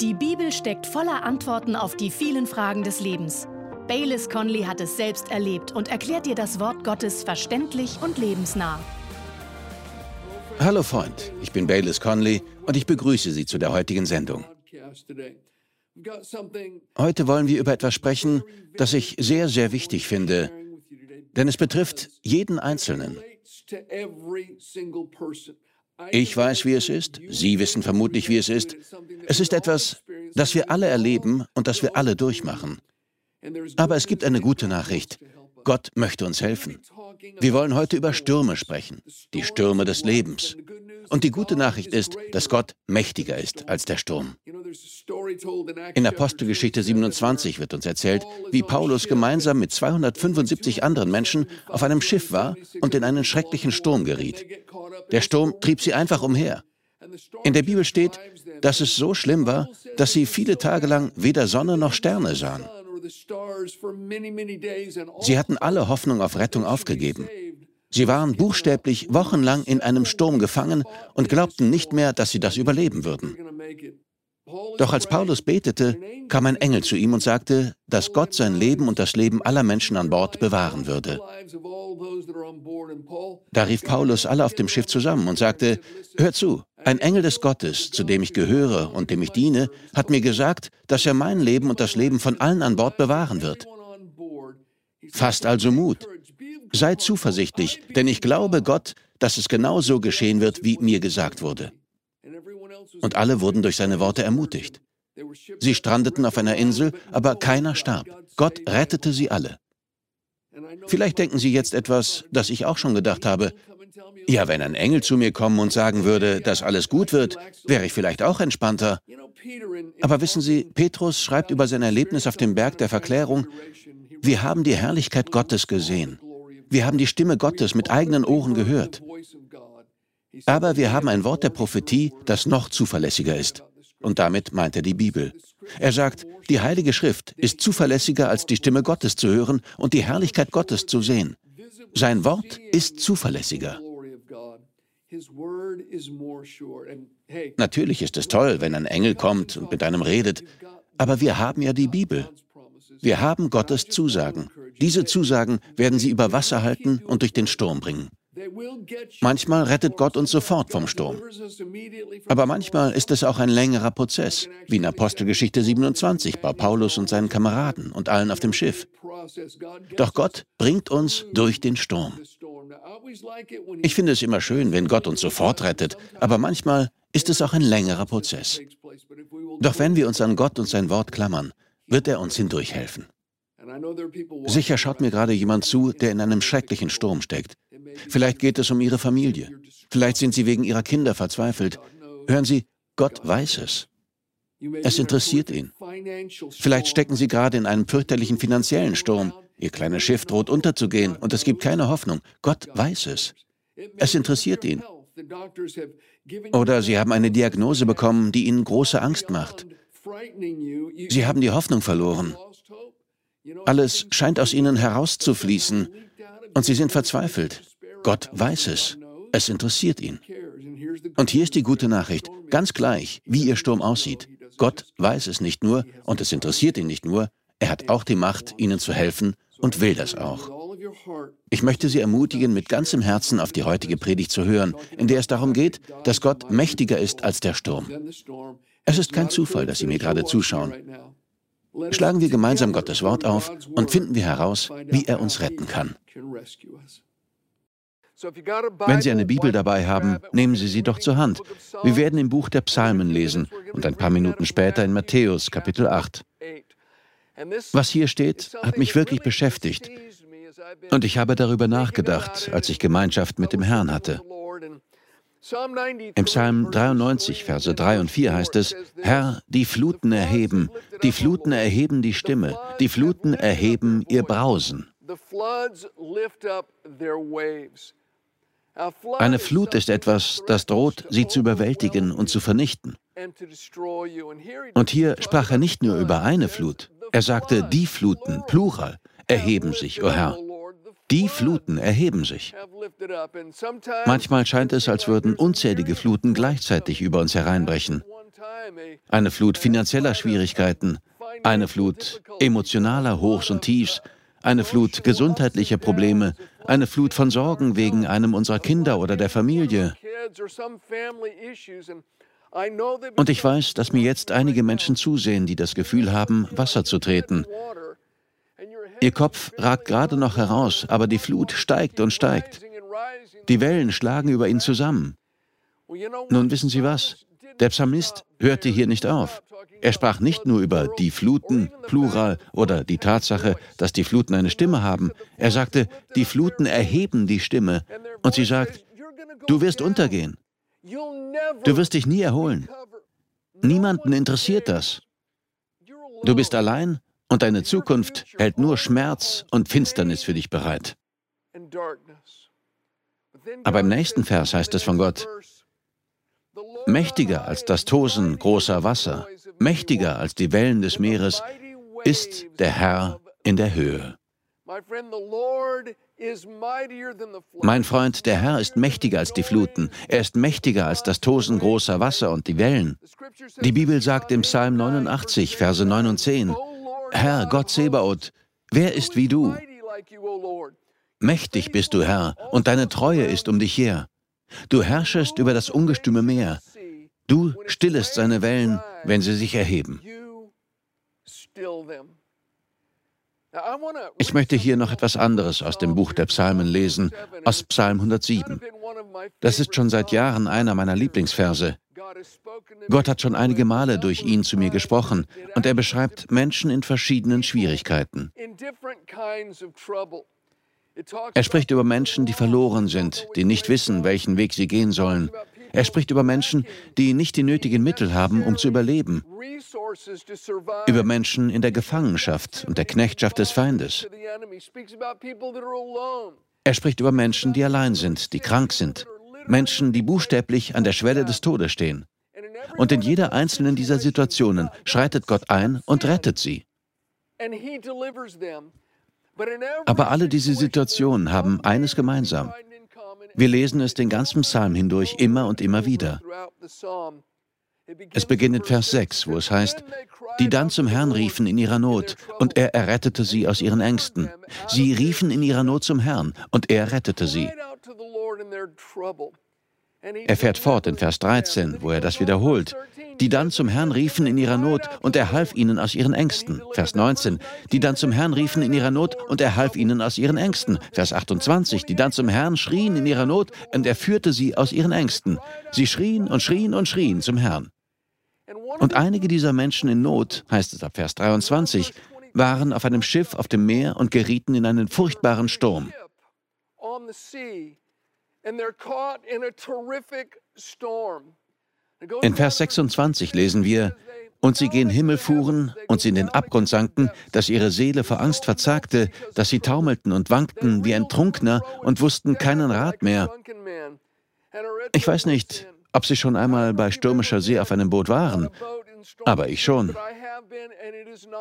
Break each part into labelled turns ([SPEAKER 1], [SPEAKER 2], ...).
[SPEAKER 1] Die Bibel steckt voller Antworten auf die vielen Fragen des Lebens. Baylis Conley hat es selbst erlebt und erklärt dir das Wort Gottes verständlich und lebensnah.
[SPEAKER 2] Hallo Freund, ich bin Baylis Conley und ich begrüße Sie zu der heutigen Sendung. Heute wollen wir über etwas sprechen, das ich sehr, sehr wichtig finde, denn es betrifft jeden Einzelnen. Ich weiß, wie es ist. Sie wissen vermutlich, wie es ist. Es ist etwas, das wir alle erleben und das wir alle durchmachen. Aber es gibt eine gute Nachricht. Gott möchte uns helfen. Wir wollen heute über Stürme sprechen, die Stürme des Lebens. Und die gute Nachricht ist, dass Gott mächtiger ist als der Sturm. In Apostelgeschichte 27 wird uns erzählt, wie Paulus gemeinsam mit 275 anderen Menschen auf einem Schiff war und in einen schrecklichen Sturm geriet. Der Sturm trieb sie einfach umher. In der Bibel steht, dass es so schlimm war, dass sie viele Tage lang weder Sonne noch Sterne sahen. Sie hatten alle Hoffnung auf Rettung aufgegeben. Sie waren buchstäblich wochenlang in einem Sturm gefangen und glaubten nicht mehr, dass sie das überleben würden. Doch als Paulus betete, kam ein Engel zu ihm und sagte, dass Gott sein Leben und das Leben aller Menschen an Bord bewahren würde. Da rief Paulus alle auf dem Schiff zusammen und sagte, Hör zu, ein Engel des Gottes, zu dem ich gehöre und dem ich diene, hat mir gesagt, dass er mein Leben und das Leben von allen an Bord bewahren wird. Fasst also Mut. Sei zuversichtlich, denn ich glaube Gott, dass es genau so geschehen wird, wie mir gesagt wurde. Und alle wurden durch seine Worte ermutigt. Sie strandeten auf einer Insel, aber keiner starb. Gott rettete sie alle. Vielleicht denken Sie jetzt etwas, das ich auch schon gedacht habe. Ja, wenn ein Engel zu mir kommen und sagen würde, dass alles gut wird, wäre ich vielleicht auch entspannter. Aber wissen Sie, Petrus schreibt über sein Erlebnis auf dem Berg der Verklärung, wir haben die Herrlichkeit Gottes gesehen. Wir haben die Stimme Gottes mit eigenen Ohren gehört. Aber wir haben ein Wort der Prophetie, das noch zuverlässiger ist. Und damit meint er die Bibel. Er sagt, die Heilige Schrift ist zuverlässiger als die Stimme Gottes zu hören und die Herrlichkeit Gottes zu sehen. Sein Wort ist zuverlässiger. Natürlich ist es toll, wenn ein Engel kommt und mit einem redet, aber wir haben ja die Bibel. Wir haben Gottes Zusagen. Diese Zusagen werden sie über Wasser halten und durch den Sturm bringen. Manchmal rettet Gott uns sofort vom Sturm. Aber manchmal ist es auch ein längerer Prozess, wie in Apostelgeschichte 27 bei Paulus und seinen Kameraden und allen auf dem Schiff. Doch Gott bringt uns durch den Sturm. Ich finde es immer schön, wenn Gott uns sofort rettet, aber manchmal ist es auch ein längerer Prozess. Doch wenn wir uns an Gott und sein Wort klammern, wird er uns hindurch helfen. Sicher schaut mir gerade jemand zu, der in einem schrecklichen Sturm steckt. Vielleicht geht es um Ihre Familie. Vielleicht sind Sie wegen Ihrer Kinder verzweifelt. Hören Sie, Gott weiß es. Es interessiert ihn. Vielleicht stecken Sie gerade in einem fürchterlichen finanziellen Sturm. Ihr kleines Schiff droht unterzugehen und es gibt keine Hoffnung. Gott weiß es. Es interessiert ihn. Oder Sie haben eine Diagnose bekommen, die Ihnen große Angst macht. Sie haben die Hoffnung verloren. Alles scheint aus ihnen herauszufließen und sie sind verzweifelt. Gott weiß es. Es interessiert ihn. Und hier ist die gute Nachricht. Ganz gleich, wie ihr Sturm aussieht. Gott weiß es nicht nur und es interessiert ihn nicht nur. Er hat auch die Macht, ihnen zu helfen und will das auch. Ich möchte Sie ermutigen, mit ganzem Herzen auf die heutige Predigt zu hören, in der es darum geht, dass Gott mächtiger ist als der Sturm. Es ist kein Zufall, dass Sie mir gerade zuschauen. Schlagen wir gemeinsam Gottes Wort auf und finden wir heraus, wie er uns retten kann. Wenn Sie eine Bibel dabei haben, nehmen Sie sie doch zur Hand. Wir werden im Buch der Psalmen lesen und ein paar Minuten später in Matthäus Kapitel 8. Was hier steht, hat mich wirklich beschäftigt. Und ich habe darüber nachgedacht, als ich Gemeinschaft mit dem Herrn hatte. Im Psalm 93, Verse 3 und 4 heißt es, Herr, die Fluten erheben, die Fluten erheben die Stimme, die Fluten erheben ihr Brausen. Eine Flut ist etwas, das droht, sie zu überwältigen und zu vernichten. Und hier sprach er nicht nur über eine Flut, er sagte, die Fluten, Plural, erheben sich, o oh Herr. Die Fluten erheben sich. Manchmal scheint es, als würden unzählige Fluten gleichzeitig über uns hereinbrechen. eine Flut finanzieller Schwierigkeiten, eine Flut emotionaler Hochs und Tiefs, eine Flut gesundheitlicher Probleme, eine Flut von Sorgen wegen einem unserer Kinder oder der Familie. Und ich weiß, dass mir jetzt einige Menschen zusehen, die das Gefühl haben, Wasser zu treten. Ihr Kopf ragt gerade noch heraus, aber die Flut steigt und steigt. Die Wellen schlagen über ihn zusammen. Nun wissen Sie was? Der Psalmist hörte hier nicht auf. Er sprach nicht nur über die Fluten, Plural, oder die Tatsache, dass die Fluten eine Stimme haben. Er sagte, die Fluten erheben die Stimme. Und sie sagt, du wirst untergehen. Du wirst dich nie erholen. Niemanden interessiert das. Du bist allein und deine Zukunft hält nur Schmerz und Finsternis für dich bereit. Aber im nächsten Vers heißt es von Gott, mächtiger als das Tosen großer Wasser, mächtiger als die Wellen des Meeres, ist der Herr in der Höhe. Mein Freund, der Herr ist mächtiger als die Fluten, er ist mächtiger als das Tosen großer Wasser und die Wellen. Die Bibel sagt im Psalm 89, Verse 9 und 10, Herr Gott Sebaoth, wer ist wie du? Mächtig bist du, Herr, und deine Treue ist um dich her. Du herrschest über das ungestüme Meer. Du stillest seine Wellen, wenn sie sich erheben. Ich möchte hier noch etwas anderes aus dem Buch der Psalmen lesen, aus Psalm 107. Das ist schon seit Jahren einer meiner Lieblingsverse. Gott hat schon einige Male durch ihn zu mir gesprochen und er beschreibt Menschen in verschiedenen Schwierigkeiten. Er spricht über Menschen, die verloren sind, die nicht wissen, welchen Weg sie gehen sollen. Er spricht über Menschen, die nicht die nötigen Mittel haben, um zu überleben. Über Menschen in der Gefangenschaft und der Knechtschaft des Feindes. Er spricht über Menschen, die allein sind, die krank sind. Menschen, die buchstäblich an der Schwelle des Todes stehen. Und in jeder einzelnen dieser Situationen schreitet Gott ein und rettet sie. Aber alle diese Situationen haben eines gemeinsam. Wir lesen es den ganzen Psalm hindurch immer und immer wieder. Es beginnt in Vers 6, wo es heißt, die dann zum Herrn riefen in ihrer Not, und er errettete sie aus ihren Ängsten. Sie riefen in ihrer Not zum Herrn, und er rettete sie. Er fährt fort in Vers 13, wo er das wiederholt die dann zum Herrn riefen in ihrer Not und er half ihnen aus ihren Ängsten. Vers 19, die dann zum Herrn riefen in ihrer Not und er half ihnen aus ihren Ängsten. Vers 28, die dann zum Herrn schrien in ihrer Not und er führte sie aus ihren Ängsten. Sie schrien und schrien und schrien zum Herrn. Und einige dieser Menschen in Not, heißt es ab Vers 23, waren auf einem Schiff auf dem Meer und gerieten in einen furchtbaren Sturm. In Vers 26 lesen wir, und sie gen Himmel fuhren und sie in den Abgrund sanken, dass ihre Seele vor Angst verzagte, dass sie taumelten und wankten wie ein Trunkner und wussten keinen Rat mehr. Ich weiß nicht, ob Sie schon einmal bei stürmischer See auf einem Boot waren, aber ich schon.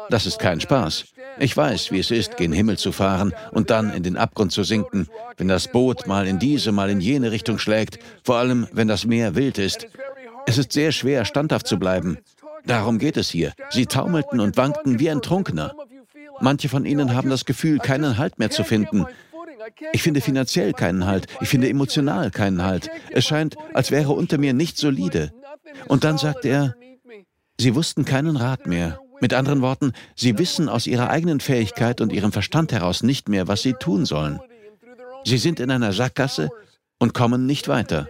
[SPEAKER 2] Das ist kein Spaß. Ich weiß, wie es ist, gen Himmel zu fahren und dann in den Abgrund zu sinken, wenn das Boot mal in diese, mal in jene Richtung schlägt, vor allem wenn das Meer wild ist. Es ist sehr schwer, standhaft zu bleiben. Darum geht es hier. Sie taumelten und wankten wie ein Trunkener. Manche von ihnen haben das Gefühl, keinen Halt mehr zu finden. Ich finde finanziell keinen Halt. Ich finde emotional keinen Halt. Es scheint, als wäre unter mir nicht solide. Und dann sagte er, sie wussten keinen Rat mehr. Mit anderen Worten, sie wissen aus ihrer eigenen Fähigkeit und ihrem Verstand heraus nicht mehr, was sie tun sollen. Sie sind in einer Sackgasse und kommen nicht weiter.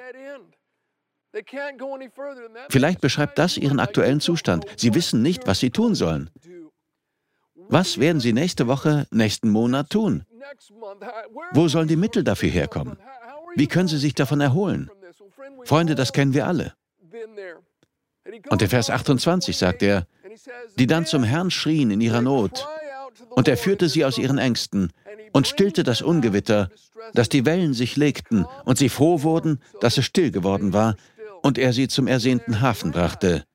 [SPEAKER 2] Vielleicht beschreibt das Ihren aktuellen Zustand. Sie wissen nicht, was Sie tun sollen. Was werden Sie nächste Woche, nächsten Monat tun? Wo sollen die Mittel dafür herkommen? Wie können Sie sich davon erholen? Freunde, das kennen wir alle. Und der Vers 28 sagt er, die dann zum Herrn schrien in ihrer Not, und er führte sie aus ihren Ängsten und stillte das Ungewitter, dass die Wellen sich legten und sie froh wurden, dass es still geworden war, und er sie zum ersehnten Hafen brachte.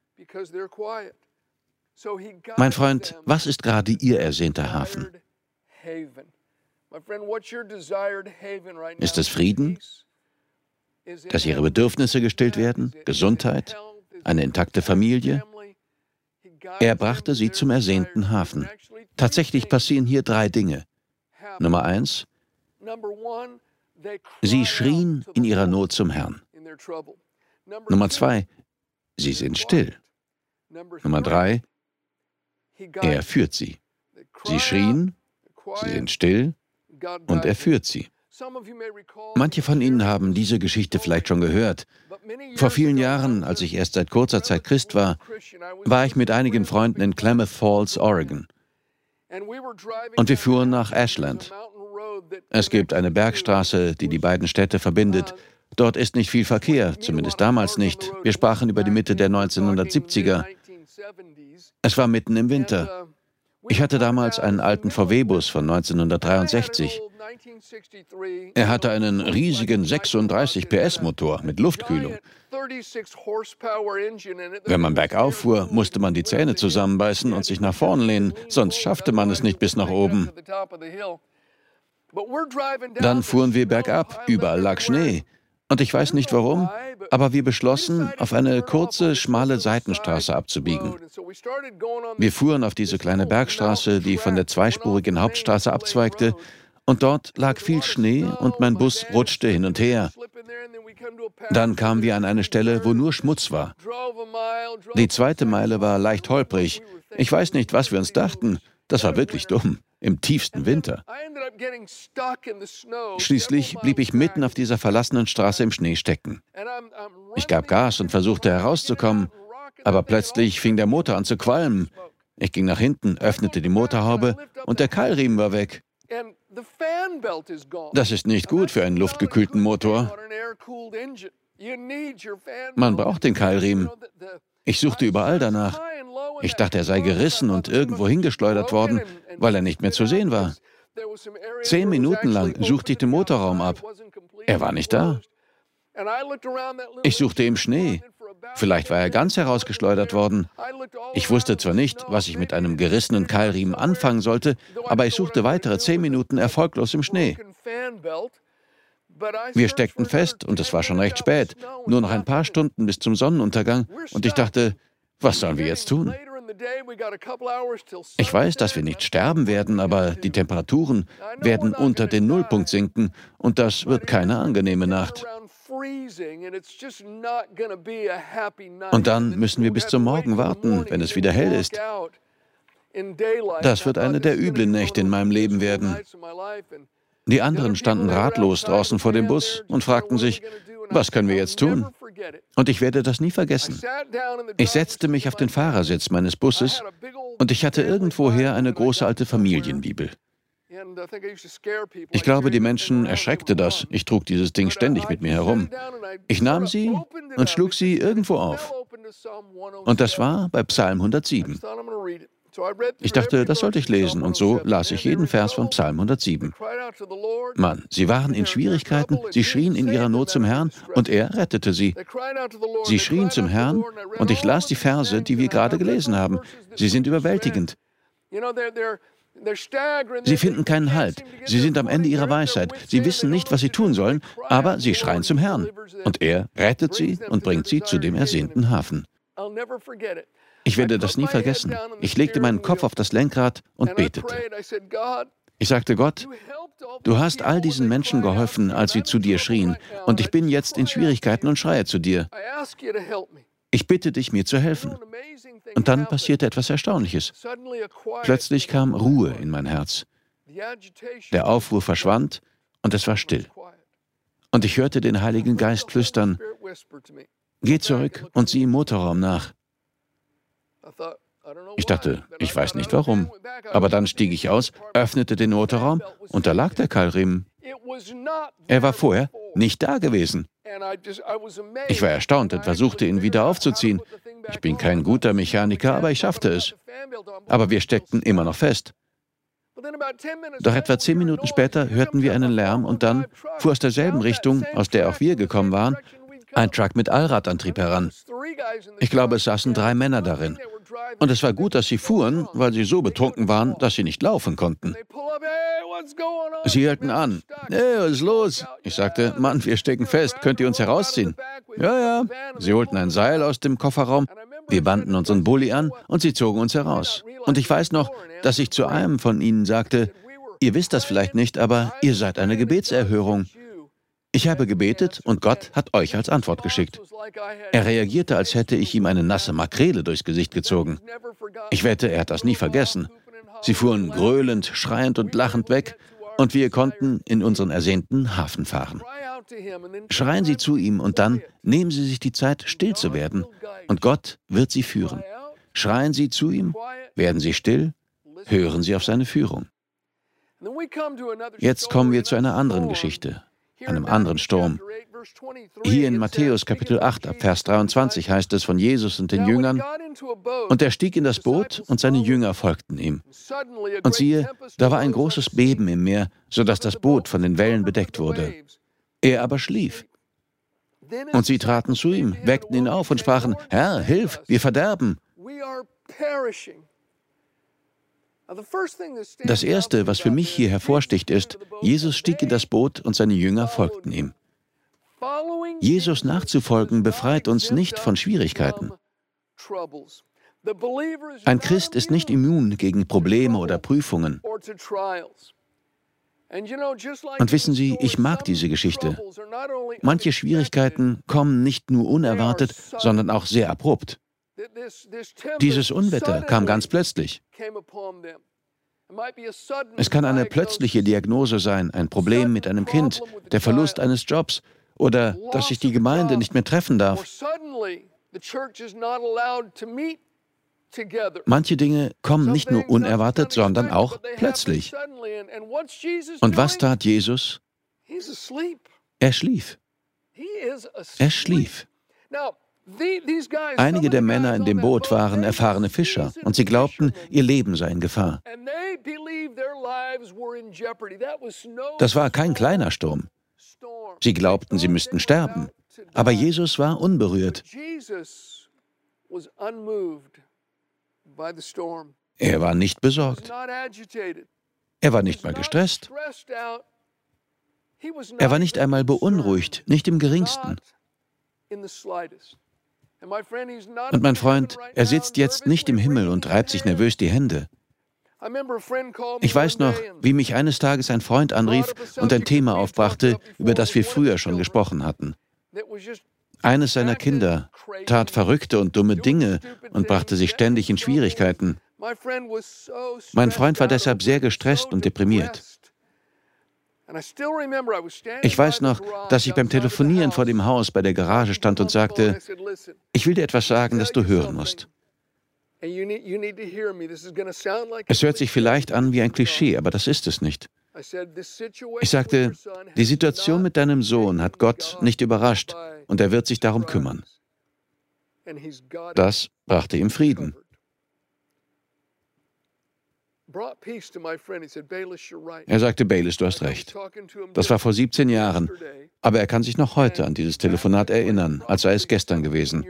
[SPEAKER 2] Mein Freund, was ist gerade Ihr ersehnter Hafen? Ist es Frieden? Dass Ihre Bedürfnisse gestillt werden? Gesundheit? Eine intakte Familie? Er brachte sie zum ersehnten Hafen. Tatsächlich passieren hier drei Dinge. Nummer eins, sie schrien in ihrer Not zum Herrn. Nummer zwei, sie sind still. Nummer drei, er führt sie. Sie schrien, sie sind still und er führt sie. Manche von Ihnen haben diese Geschichte vielleicht schon gehört. Vor vielen Jahren, als ich erst seit kurzer Zeit Christ war, war ich mit einigen Freunden in Klamath Falls, Oregon. Und wir fuhren nach Ashland. Es gibt eine Bergstraße, die die beiden Städte verbindet. Dort ist nicht viel Verkehr, zumindest damals nicht. Wir sprachen über die Mitte der 1970er. Es war mitten im Winter. Ich hatte damals einen alten VW-Bus von 1963. Er hatte einen riesigen 36 PS-Motor mit Luftkühlung. Wenn man bergauf fuhr, musste man die Zähne zusammenbeißen und sich nach vorn lehnen, sonst schaffte man es nicht bis nach oben. Dann fuhren wir bergab, überall lag Schnee. Und ich weiß nicht warum, aber wir beschlossen, auf eine kurze, schmale Seitenstraße abzubiegen. Wir fuhren auf diese kleine Bergstraße, die von der zweispurigen Hauptstraße abzweigte, und dort lag viel Schnee und mein Bus rutschte hin und her. Dann kamen wir an eine Stelle, wo nur Schmutz war. Die zweite Meile war leicht holprig. Ich weiß nicht, was wir uns dachten. Das war wirklich dumm. Im tiefsten Winter. Schließlich blieb ich mitten auf dieser verlassenen Straße im Schnee stecken. Ich gab Gas und versuchte herauszukommen, aber plötzlich fing der Motor an zu qualmen. Ich ging nach hinten, öffnete die Motorhaube und der Keilriemen war weg. Das ist nicht gut für einen luftgekühlten Motor. Man braucht den Keilriemen. Ich suchte überall danach. Ich dachte, er sei gerissen und irgendwo hingeschleudert worden, weil er nicht mehr zu sehen war. Zehn Minuten lang suchte ich den Motorraum ab. Er war nicht da. Ich suchte im Schnee. Vielleicht war er ganz herausgeschleudert worden. Ich wusste zwar nicht, was ich mit einem gerissenen Keilriemen anfangen sollte, aber ich suchte weitere zehn Minuten erfolglos im Schnee. Wir steckten fest und es war schon recht spät, nur noch ein paar Stunden bis zum Sonnenuntergang und ich dachte, was sollen wir jetzt tun? Ich weiß, dass wir nicht sterben werden, aber die Temperaturen werden unter den Nullpunkt sinken und das wird keine angenehme Nacht. Und dann müssen wir bis zum Morgen warten, wenn es wieder hell ist. Das wird eine der üblen Nächte in meinem Leben werden. Die anderen standen ratlos draußen vor dem Bus und fragten sich, was können wir jetzt tun? Und ich werde das nie vergessen. Ich setzte mich auf den Fahrersitz meines Busses und ich hatte irgendwoher eine große alte Familienbibel. Ich glaube, die Menschen erschreckte das. Ich trug dieses Ding ständig mit mir herum. Ich nahm sie und schlug sie irgendwo auf. Und das war bei Psalm 107. Ich dachte, das sollte ich lesen, und so las ich jeden Vers von Psalm 107. Mann, sie waren in Schwierigkeiten, sie schrien in ihrer Not zum Herrn, und er rettete sie. Sie schrien zum Herrn, und ich las die Verse, die wir gerade gelesen haben. Sie sind überwältigend. Sie finden keinen Halt. Sie sind am Ende ihrer Weisheit. Sie wissen nicht, was sie tun sollen, aber sie schreien zum Herrn. Und er rettet sie und bringt sie zu dem ersehnten Hafen. Ich werde das nie vergessen. Ich legte meinen Kopf auf das Lenkrad und betete. Ich sagte, Gott, du hast all diesen Menschen geholfen, als sie zu dir schrien, und ich bin jetzt in Schwierigkeiten und schreie zu dir. Ich bitte dich, mir zu helfen. Und dann passierte etwas Erstaunliches. Plötzlich kam Ruhe in mein Herz. Der Aufruhr verschwand und es war still. Und ich hörte den Heiligen Geist flüstern, Geh zurück und sieh im Motorraum nach. Ich dachte, ich weiß nicht warum. Aber dann stieg ich aus, öffnete den Motorraum und da lag der Keilriemen. Er war vorher nicht da gewesen. Ich war erstaunt und versuchte ihn wieder aufzuziehen. Ich bin kein guter Mechaniker, aber ich schaffte es. Aber wir steckten immer noch fest. Doch etwa zehn Minuten später hörten wir einen Lärm und dann fuhr aus derselben Richtung, aus der auch wir gekommen waren, ein Truck mit Allradantrieb heran. Ich glaube, es saßen drei Männer darin. Und es war gut, dass sie fuhren, weil sie so betrunken waren, dass sie nicht laufen konnten. Sie hielten an. Hey, was ist los? Ich sagte, Mann, wir stecken fest. Könnt ihr uns herausziehen? Ja, ja. Sie holten ein Seil aus dem Kofferraum Wir banden unseren Bulli an und sie zogen uns heraus. Und ich weiß noch, dass ich zu einem von ihnen sagte, ihr wisst das vielleicht nicht, aber ihr seid eine Gebetserhörung. Ich habe gebetet und Gott hat euch als Antwort geschickt. Er reagierte, als hätte ich ihm eine nasse Makrele durchs Gesicht gezogen. Ich wette, er hat das nie vergessen. Sie fuhren gröhlend, schreiend und lachend weg und wir konnten in unseren ersehnten Hafen fahren. Schreien Sie zu ihm und dann nehmen Sie sich die Zeit, still zu werden und Gott wird Sie führen. Schreien Sie zu ihm, werden Sie still, hören Sie auf seine Führung. Jetzt kommen wir zu einer anderen Geschichte, einem anderen Sturm. Hier in Matthäus Kapitel 8 ab Vers 23 heißt es von Jesus und den Jüngern, und er stieg in das Boot und seine Jünger folgten ihm. Und siehe, da war ein großes Beben im Meer, sodass das Boot von den Wellen bedeckt wurde. Er aber schlief. Und sie traten zu ihm, weckten ihn auf und sprachen, Herr, hilf, wir verderben. Das Erste, was für mich hier hervorsticht, ist, Jesus stieg in das Boot und seine Jünger folgten ihm. Jesus nachzufolgen befreit uns nicht von Schwierigkeiten. Ein Christ ist nicht immun gegen Probleme oder Prüfungen. Und wissen Sie, ich mag diese Geschichte. Manche Schwierigkeiten kommen nicht nur unerwartet, sondern auch sehr abrupt. Dieses Unwetter kam ganz plötzlich. Es kann eine plötzliche Diagnose sein, ein Problem mit einem Kind, der Verlust eines Jobs oder dass sich die Gemeinde nicht mehr treffen darf. Manche Dinge kommen nicht nur unerwartet, sondern auch plötzlich. Und was tat Jesus? Er schlief. Er schlief. Einige der Männer in dem Boot waren erfahrene Fischer und sie glaubten, ihr Leben sei in Gefahr. Das war kein kleiner Sturm. Sie glaubten, sie müssten sterben. Aber Jesus war unberührt. Er war nicht besorgt. Er war nicht mal gestresst. Er war nicht einmal beunruhigt, nicht im geringsten. Und mein Freund, er sitzt jetzt nicht im Himmel und reibt sich nervös die Hände. Ich weiß noch, wie mich eines Tages ein Freund anrief und ein Thema aufbrachte, über das wir früher schon gesprochen hatten. Eines seiner Kinder tat verrückte und dumme Dinge und brachte sich ständig in Schwierigkeiten. Mein Freund war deshalb sehr gestresst und deprimiert. Ich weiß noch, dass ich beim Telefonieren vor dem Haus bei der Garage stand und sagte, ich will dir etwas sagen, das du hören musst. Es hört sich vielleicht an wie ein Klischee, aber das ist es nicht. Ich sagte, die Situation mit deinem Sohn hat Gott nicht überrascht und er wird sich darum kümmern. Das brachte ihm Frieden. Er sagte, Bayless, du hast recht. Das war vor 17 Jahren, aber er kann sich noch heute an dieses Telefonat erinnern, als sei es gestern gewesen.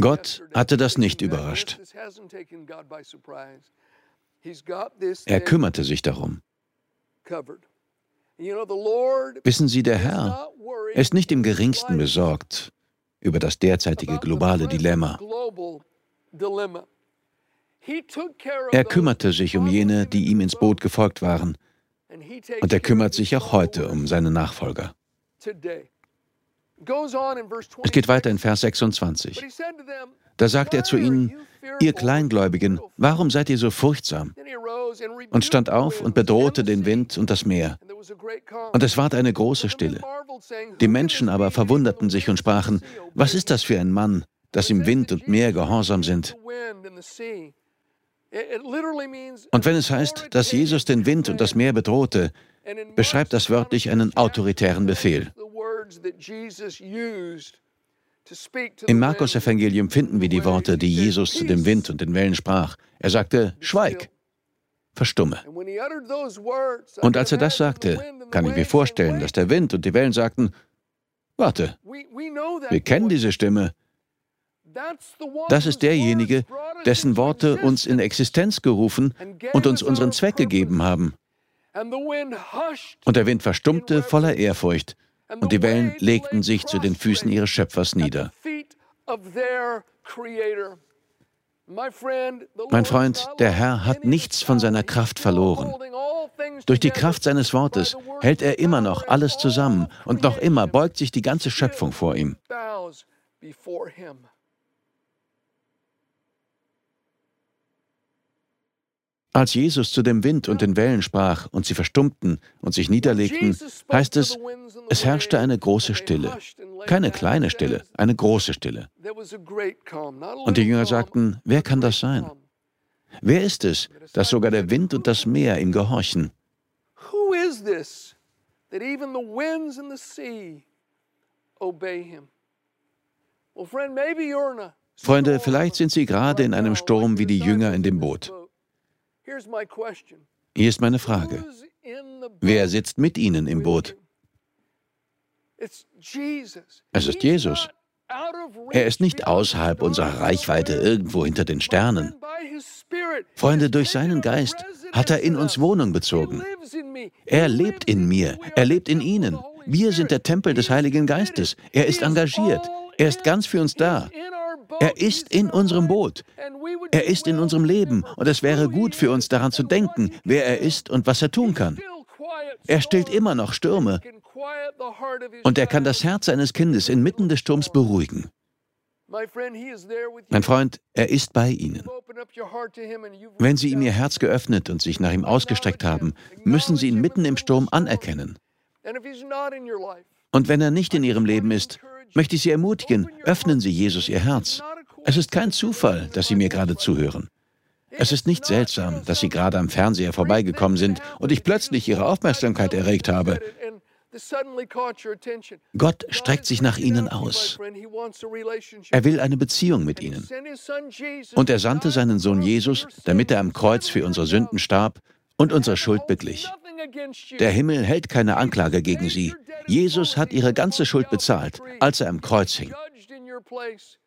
[SPEAKER 2] Gott hatte das nicht überrascht. Er kümmerte sich darum. Wissen Sie, der Herr ist nicht im geringsten besorgt über das derzeitige globale Dilemma. Er kümmerte sich um jene, die ihm ins Boot gefolgt waren. Und er kümmert sich auch heute um seine Nachfolger. Es geht weiter in Vers 26. Da sagt er zu ihnen, ihr Kleingläubigen, warum seid ihr so furchtsam? Und stand auf und bedrohte den Wind und das Meer. Und es ward eine große Stille. Die Menschen aber verwunderten sich und sprachen, was ist das für ein Mann, dass ihm Wind und Meer gehorsam sind? Und wenn es heißt, dass Jesus den Wind und das Meer bedrohte, beschreibt das wörtlich einen autoritären Befehl. Im Markus-Evangelium finden wir die Worte, die Jesus zu dem Wind und den Wellen sprach. Er sagte, Schweig, verstumme. Und als er das sagte, kann ich mir vorstellen, dass der Wind und die Wellen sagten, Warte, wir kennen diese Stimme. Das ist derjenige, dessen Worte uns in Existenz gerufen und uns unseren Zweck gegeben haben. Und der Wind verstummte voller Ehrfurcht und die Wellen legten sich zu den Füßen ihres Schöpfers nieder. Mein Freund, der Herr hat nichts von seiner Kraft verloren. Durch die Kraft seines Wortes hält er immer noch alles zusammen und noch immer beugt sich die ganze Schöpfung vor ihm. Als Jesus zu dem Wind und den Wellen sprach und sie verstummten und sich niederlegten, heißt es, es herrschte eine große Stille. Keine kleine Stille, eine große Stille. Und die Jünger sagten, wer kann das sein? Wer ist es, dass sogar der Wind und das Meer ihm gehorchen? Freunde, vielleicht sind Sie gerade in einem Sturm wie die Jünger in dem Boot. Hier ist meine Frage. Wer sitzt mit Ihnen im Boot? Es ist Jesus. Er ist nicht außerhalb unserer Reichweite irgendwo hinter den Sternen. Freunde, durch seinen Geist hat er in uns Wohnung bezogen. Er lebt in mir, er lebt in Ihnen. Wir sind der Tempel des Heiligen Geistes. Er ist engagiert, er ist ganz für uns da. Er ist in unserem Boot. Er ist in unserem Leben und es wäre gut für uns daran zu denken, wer er ist und was er tun kann. Er stillt immer noch Stürme und er kann das Herz eines Kindes inmitten des Sturms beruhigen. Mein Freund, er ist bei Ihnen. Wenn Sie ihm Ihr Herz geöffnet und sich nach ihm ausgestreckt haben, müssen Sie ihn mitten im Sturm anerkennen. Und wenn er nicht in Ihrem Leben ist, möchte ich Sie ermutigen, öffnen Sie Jesus Ihr Herz. Es ist kein Zufall, dass Sie mir gerade zuhören. Es ist nicht seltsam, dass Sie gerade am Fernseher vorbeigekommen sind und ich plötzlich Ihre Aufmerksamkeit erregt habe. Gott streckt sich nach ihnen aus. Er will eine Beziehung mit ihnen. Und er sandte seinen Sohn Jesus, damit er am Kreuz für unsere Sünden starb und unsere Schuld beglich. Der Himmel hält keine Anklage gegen sie. Jesus hat ihre ganze Schuld bezahlt, als er am Kreuz hing.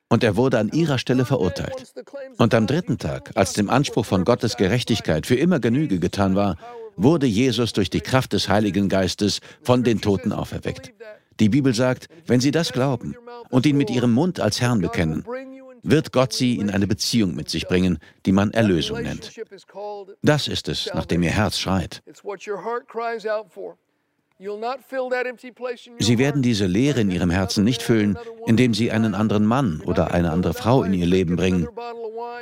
[SPEAKER 2] Und er wurde an ihrer Stelle verurteilt. Und am dritten Tag, als dem Anspruch von Gottes Gerechtigkeit für immer Genüge getan war, wurde Jesus durch die Kraft des Heiligen Geistes von den Toten auferweckt. Die Bibel sagt, wenn Sie das glauben und ihn mit Ihrem Mund als Herrn bekennen, wird Gott Sie in eine Beziehung mit sich bringen, die man Erlösung nennt. Das ist es, nach dem Ihr Herz schreit. Sie werden diese Leere in ihrem Herzen nicht füllen, indem sie einen anderen Mann oder eine andere Frau in ihr Leben bringen.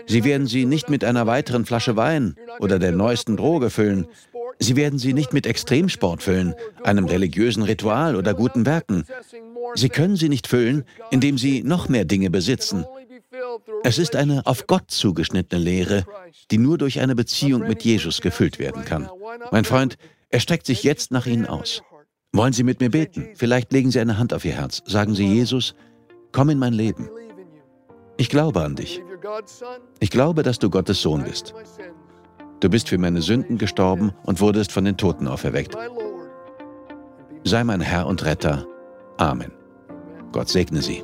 [SPEAKER 2] Sie werden sie nicht mit einer weiteren Flasche Wein oder der neuesten Droge füllen. Sie werden sie nicht mit Extremsport füllen, einem religiösen Ritual oder guten Werken. Sie können sie nicht füllen, indem sie noch mehr Dinge besitzen. Es ist eine auf Gott zugeschnittene Lehre, die nur durch eine Beziehung mit Jesus gefüllt werden kann. Mein Freund, er streckt sich jetzt nach Ihnen aus. Wollen Sie mit mir beten? Vielleicht legen Sie eine Hand auf Ihr Herz. Sagen Sie, Jesus, komm in mein Leben. Ich glaube an dich. Ich glaube, dass du Gottes Sohn bist. Du bist für meine Sünden gestorben und wurdest von den Toten auferweckt. Sei mein Herr und Retter. Amen. Gott segne Sie.